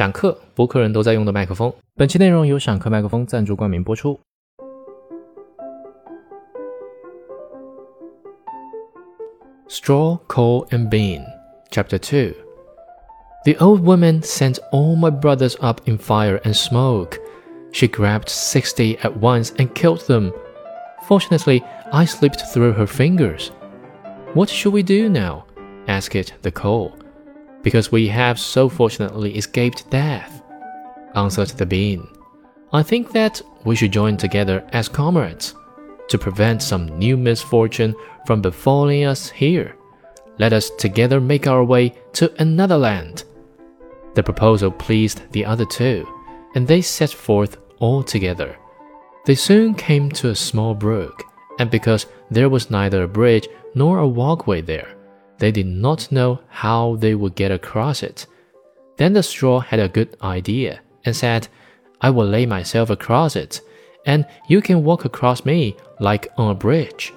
闪克博客人都在用的麦克风，本期内容由闪克麦克风赞助冠名播出。Straw, coal, and bean. Chapter two. The old woman sent all my brothers up in fire and smoke. She grabbed 60 at once and killed them. Fortunately, I slipped through her fingers. What should we do now? asked the coal. Because we have so fortunately escaped death, answered the bean. I think that we should join together as comrades to prevent some new misfortune from befalling us here. Let us together make our way to another land. The proposal pleased the other two, and they set forth all together. They soon came to a small brook, and because there was neither a bridge nor a walkway there, they did not know how they would get across it. Then the straw had a good idea and said, I will lay myself across it, and you can walk across me like on a bridge.